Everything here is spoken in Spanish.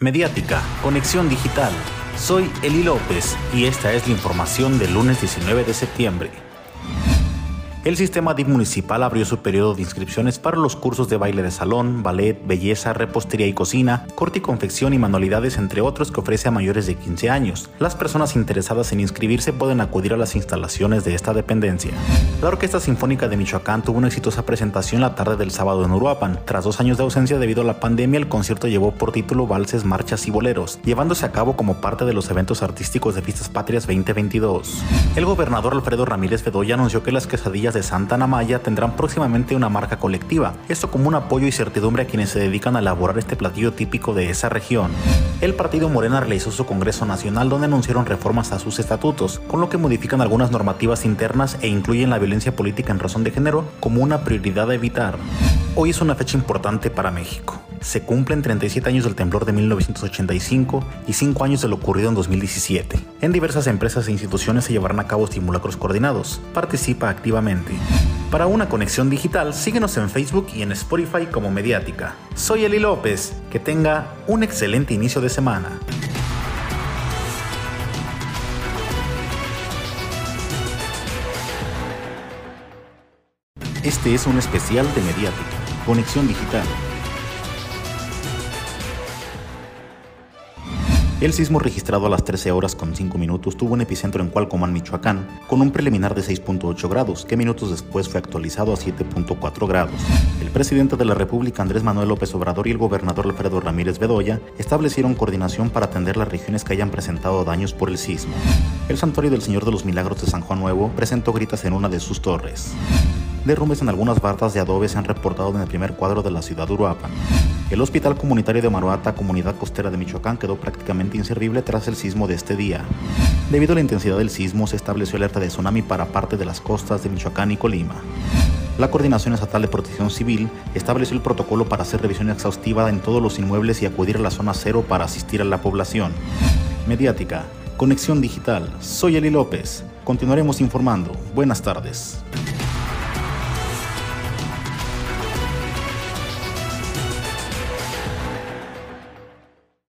Mediática, Conexión Digital. Soy Eli López y esta es la información del lunes 19 de septiembre. El sistema DIF municipal abrió su periodo de inscripciones para los cursos de baile de salón, ballet, belleza, repostería y cocina, corte y confección y manualidades, entre otros, que ofrece a mayores de 15 años. Las personas interesadas en inscribirse pueden acudir a las instalaciones de esta dependencia. La Orquesta Sinfónica de Michoacán tuvo una exitosa presentación la tarde del sábado en Uruapan. Tras dos años de ausencia debido a la pandemia, el concierto llevó por título Valses, Marchas y Boleros, llevándose a cabo como parte de los eventos artísticos de Fiestas Patrias 2022. El gobernador Alfredo Ramírez Bedoya anunció que las quesadillas de Santana Maya tendrán próximamente una marca colectiva, esto como un apoyo y certidumbre a quienes se dedican a elaborar este platillo típico de esa región. El partido Morena realizó su Congreso Nacional donde anunciaron reformas a sus estatutos, con lo que modifican algunas normativas internas e incluyen la violencia política en razón de género como una prioridad a evitar. Hoy es una fecha importante para México. Se cumplen 37 años del temblor de 1985 y 5 años de lo ocurrido en 2017. En diversas empresas e instituciones se llevarán a cabo simulacros coordinados. Participa activamente. Para una conexión digital, síguenos en Facebook y en Spotify como Mediática. Soy Eli López. Que tenga un excelente inicio de semana. Este es un especial de Mediática. Conexión Digital. El sismo registrado a las 13 horas con 5 minutos tuvo un epicentro en Cualcomán, Michoacán, con un preliminar de 6.8 grados, que minutos después fue actualizado a 7.4 grados. El presidente de la República, Andrés Manuel López Obrador, y el gobernador Alfredo Ramírez Bedoya establecieron coordinación para atender las regiones que hayan presentado daños por el sismo. El Santuario del Señor de los Milagros de San Juan Nuevo presentó gritas en una de sus torres. Derrumbes en algunas bardas de adobe se han reportado en el primer cuadro de la ciudad de Uruapan. El Hospital Comunitario de Maruata, comunidad costera de Michoacán, quedó prácticamente inservible tras el sismo de este día. Debido a la intensidad del sismo, se estableció alerta de tsunami para parte de las costas de Michoacán y Colima. La Coordinación Estatal de Protección Civil estableció el protocolo para hacer revisión exhaustiva en todos los inmuebles y acudir a la zona cero para asistir a la población. Mediática, Conexión Digital, soy Eli López. Continuaremos informando. Buenas tardes.